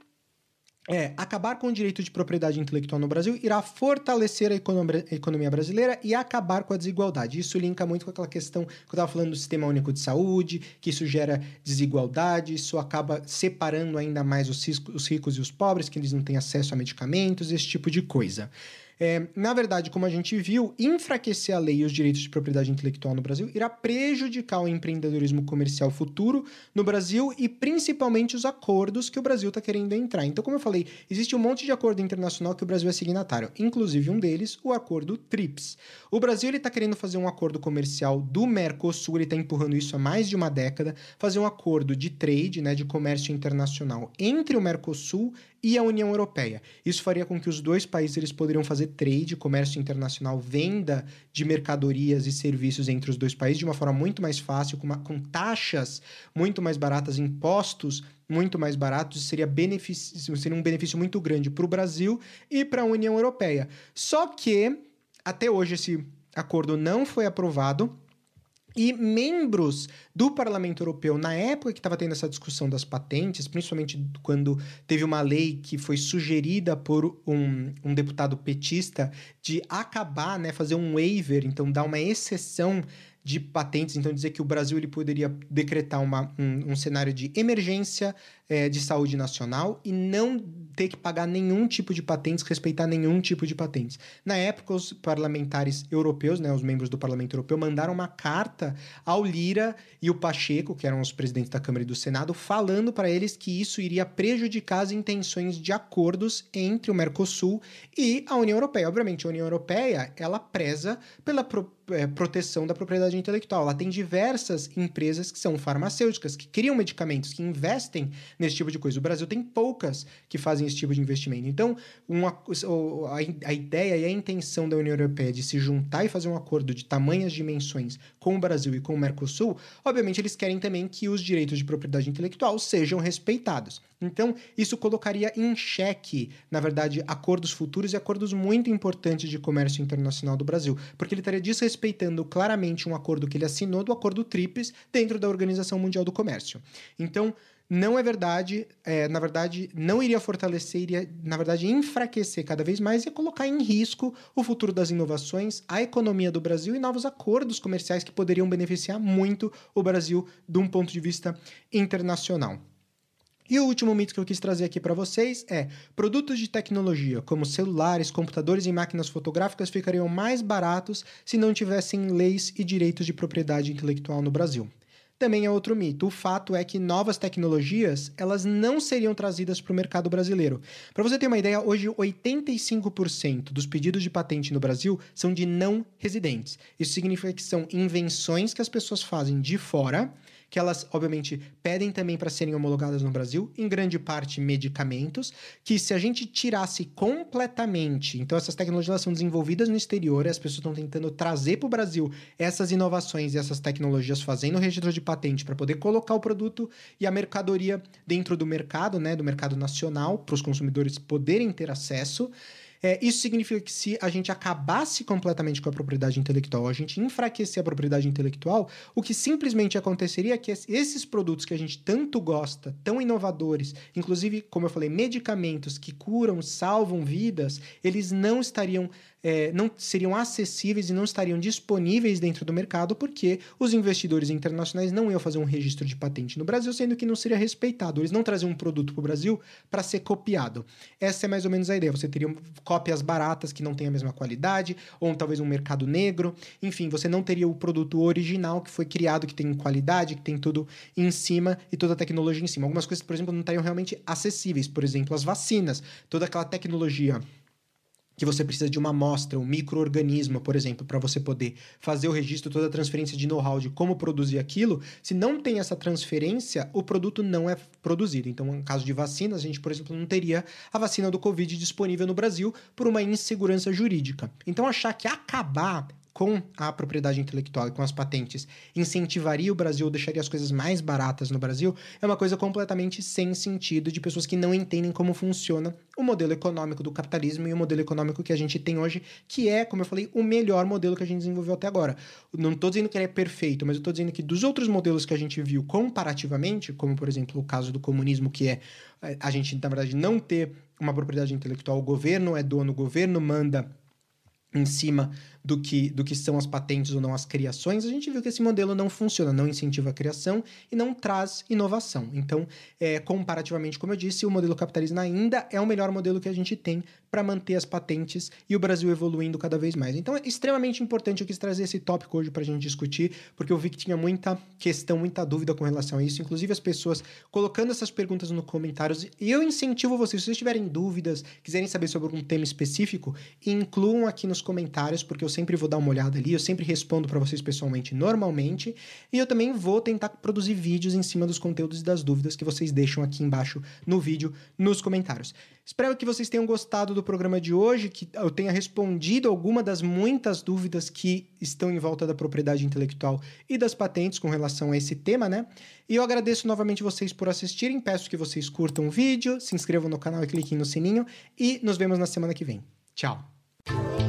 é acabar com o direito de propriedade intelectual no Brasil irá fortalecer a economia brasileira e acabar com a desigualdade. Isso linka muito com aquela questão que eu estava falando do sistema único de saúde, que isso gera desigualdade, isso acaba separando ainda mais os ricos e os pobres, que eles não têm acesso a medicamentos, esse tipo de coisa. É, na verdade, como a gente viu, enfraquecer a lei e os direitos de propriedade intelectual no Brasil irá prejudicar o empreendedorismo comercial futuro no Brasil e principalmente os acordos que o Brasil está querendo entrar. Então, como eu falei, existe um monte de acordo internacional que o Brasil é signatário, inclusive um deles, o acordo TRIPS. O Brasil está querendo fazer um acordo comercial do Mercosul, ele está empurrando isso há mais de uma década, fazer um acordo de trade, né, de comércio internacional entre o Mercosul e a União Europeia. Isso faria com que os dois países eles poderiam fazer trade, comércio internacional, venda de mercadorias e serviços entre os dois países de uma forma muito mais fácil, com, uma, com taxas muito mais baratas, impostos muito mais baratos, seria, benefício, seria um benefício muito grande para o Brasil e para a União Europeia. Só que até hoje esse acordo não foi aprovado. E membros do Parlamento Europeu, na época que estava tendo essa discussão das patentes, principalmente quando teve uma lei que foi sugerida por um, um deputado petista de acabar, né, fazer um waiver, então dar uma exceção de patentes, então dizer que o Brasil ele poderia decretar uma, um, um cenário de emergência é, de saúde nacional e não ter que pagar nenhum tipo de patentes, respeitar nenhum tipo de patentes. Na época, os parlamentares europeus, né, os membros do Parlamento Europeu, mandaram uma carta ao Lira e o Pacheco, que eram os presidentes da Câmara e do Senado, falando para eles que isso iria prejudicar as intenções de acordos entre o Mercosul e a União Europeia. Obviamente, a União Europeia ela preza pela pro, é, proteção da propriedade intelectual. Ela tem diversas empresas que são farmacêuticas, que criam medicamentos, que investem nesse tipo de coisa. O Brasil tem poucas que fazem esse tipo de investimento. Então, uma, a, a ideia e a intenção da União Europeia de se juntar e fazer um acordo de tamanhas dimensões com o Brasil e com o Mercosul, obviamente eles querem também que os direitos de propriedade intelectual sejam respeitados. Então, isso colocaria em xeque, na verdade, acordos futuros e acordos muito importantes de comércio internacional do Brasil, porque ele estaria desrespeitando claramente um acordo que ele assinou do Acordo TRIPS dentro da Organização Mundial do Comércio. Então, não é verdade, é, na verdade, não iria fortalecer, iria, na verdade, enfraquecer cada vez mais e colocar em risco o futuro das inovações, a economia do Brasil e novos acordos comerciais que poderiam beneficiar muito o Brasil de um ponto de vista internacional. E o último mito que eu quis trazer aqui para vocês é: produtos de tecnologia, como celulares, computadores e máquinas fotográficas, ficariam mais baratos se não tivessem leis e direitos de propriedade intelectual no Brasil também é outro mito. O fato é que novas tecnologias, elas não seriam trazidas para o mercado brasileiro. Para você ter uma ideia, hoje 85% dos pedidos de patente no Brasil são de não residentes. Isso significa que são invenções que as pessoas fazem de fora que elas, obviamente, pedem também para serem homologadas no Brasil, em grande parte medicamentos, que se a gente tirasse completamente, então essas tecnologias são desenvolvidas no exterior, as pessoas estão tentando trazer para o Brasil essas inovações e essas tecnologias, fazendo o registro de patente para poder colocar o produto e a mercadoria dentro do mercado, né, do mercado nacional, para os consumidores poderem ter acesso. É, isso significa que se a gente acabasse completamente com a propriedade intelectual, a gente enfraquecer a propriedade intelectual, o que simplesmente aconteceria é que esses produtos que a gente tanto gosta, tão inovadores, inclusive, como eu falei, medicamentos que curam, salvam vidas, eles não estariam é, não seriam acessíveis e não estariam disponíveis dentro do mercado porque os investidores internacionais não iam fazer um registro de patente no Brasil, sendo que não seria respeitado. Eles não traziam um produto para o Brasil para ser copiado. Essa é mais ou menos a ideia. Você teria cópias baratas que não têm a mesma qualidade, ou talvez um mercado negro. Enfim, você não teria o produto original que foi criado, que tem qualidade, que tem tudo em cima e toda a tecnologia em cima. Algumas coisas, por exemplo, não estariam realmente acessíveis. Por exemplo, as vacinas, toda aquela tecnologia que você precisa de uma amostra, um microorganismo, por exemplo, para você poder fazer o registro, toda a transferência de know-how de como produzir aquilo. Se não tem essa transferência, o produto não é produzido. Então, no caso de vacinas, a gente, por exemplo, não teria a vacina do Covid disponível no Brasil por uma insegurança jurídica. Então, achar que acabar com a propriedade intelectual e com as patentes incentivaria o Brasil, deixaria as coisas mais baratas no Brasil, é uma coisa completamente sem sentdo de pessoas que não entendem como funciona o modelo econômico do capitalismo e o modelo econômico que a gente tem hoje, que é, como eu falei, o melhor modelo que a gente desenvolveu até agora. Não estou dizendo que ele é perfeito, mas eu estou dizendo que dos outros modelos que a gente viu comparativamente, como por exemplo o caso do comunismo, que é a gente, na verdade, não ter uma propriedade intelectual, o governo é dono, o governo manda em cima do que, do que são as patentes ou não as criações, a gente viu que esse modelo não funciona, não incentiva a criação e não traz inovação. Então, é, comparativamente, como eu disse, o modelo capitalista ainda é o melhor modelo que a gente tem para manter as patentes e o Brasil evoluindo cada vez mais. Então, é extremamente importante eu quis trazer esse tópico hoje para a gente discutir, porque eu vi que tinha muita questão, muita dúvida com relação a isso, inclusive as pessoas colocando essas perguntas nos comentários. E eu incentivo vocês, se vocês tiverem dúvidas, quiserem saber sobre algum tema específico, incluam aqui nos comentários, porque eu sempre vou dar uma olhada ali, eu sempre respondo para vocês pessoalmente normalmente, e eu também vou tentar produzir vídeos em cima dos conteúdos e das dúvidas que vocês deixam aqui embaixo no vídeo, nos comentários. Espero que vocês tenham gostado do programa de hoje, que eu tenha respondido alguma das muitas dúvidas que estão em volta da propriedade intelectual e das patentes com relação a esse tema, né? E eu agradeço novamente vocês por assistirem, peço que vocês curtam o vídeo, se inscrevam no canal e cliquem no sininho e nos vemos na semana que vem. Tchau!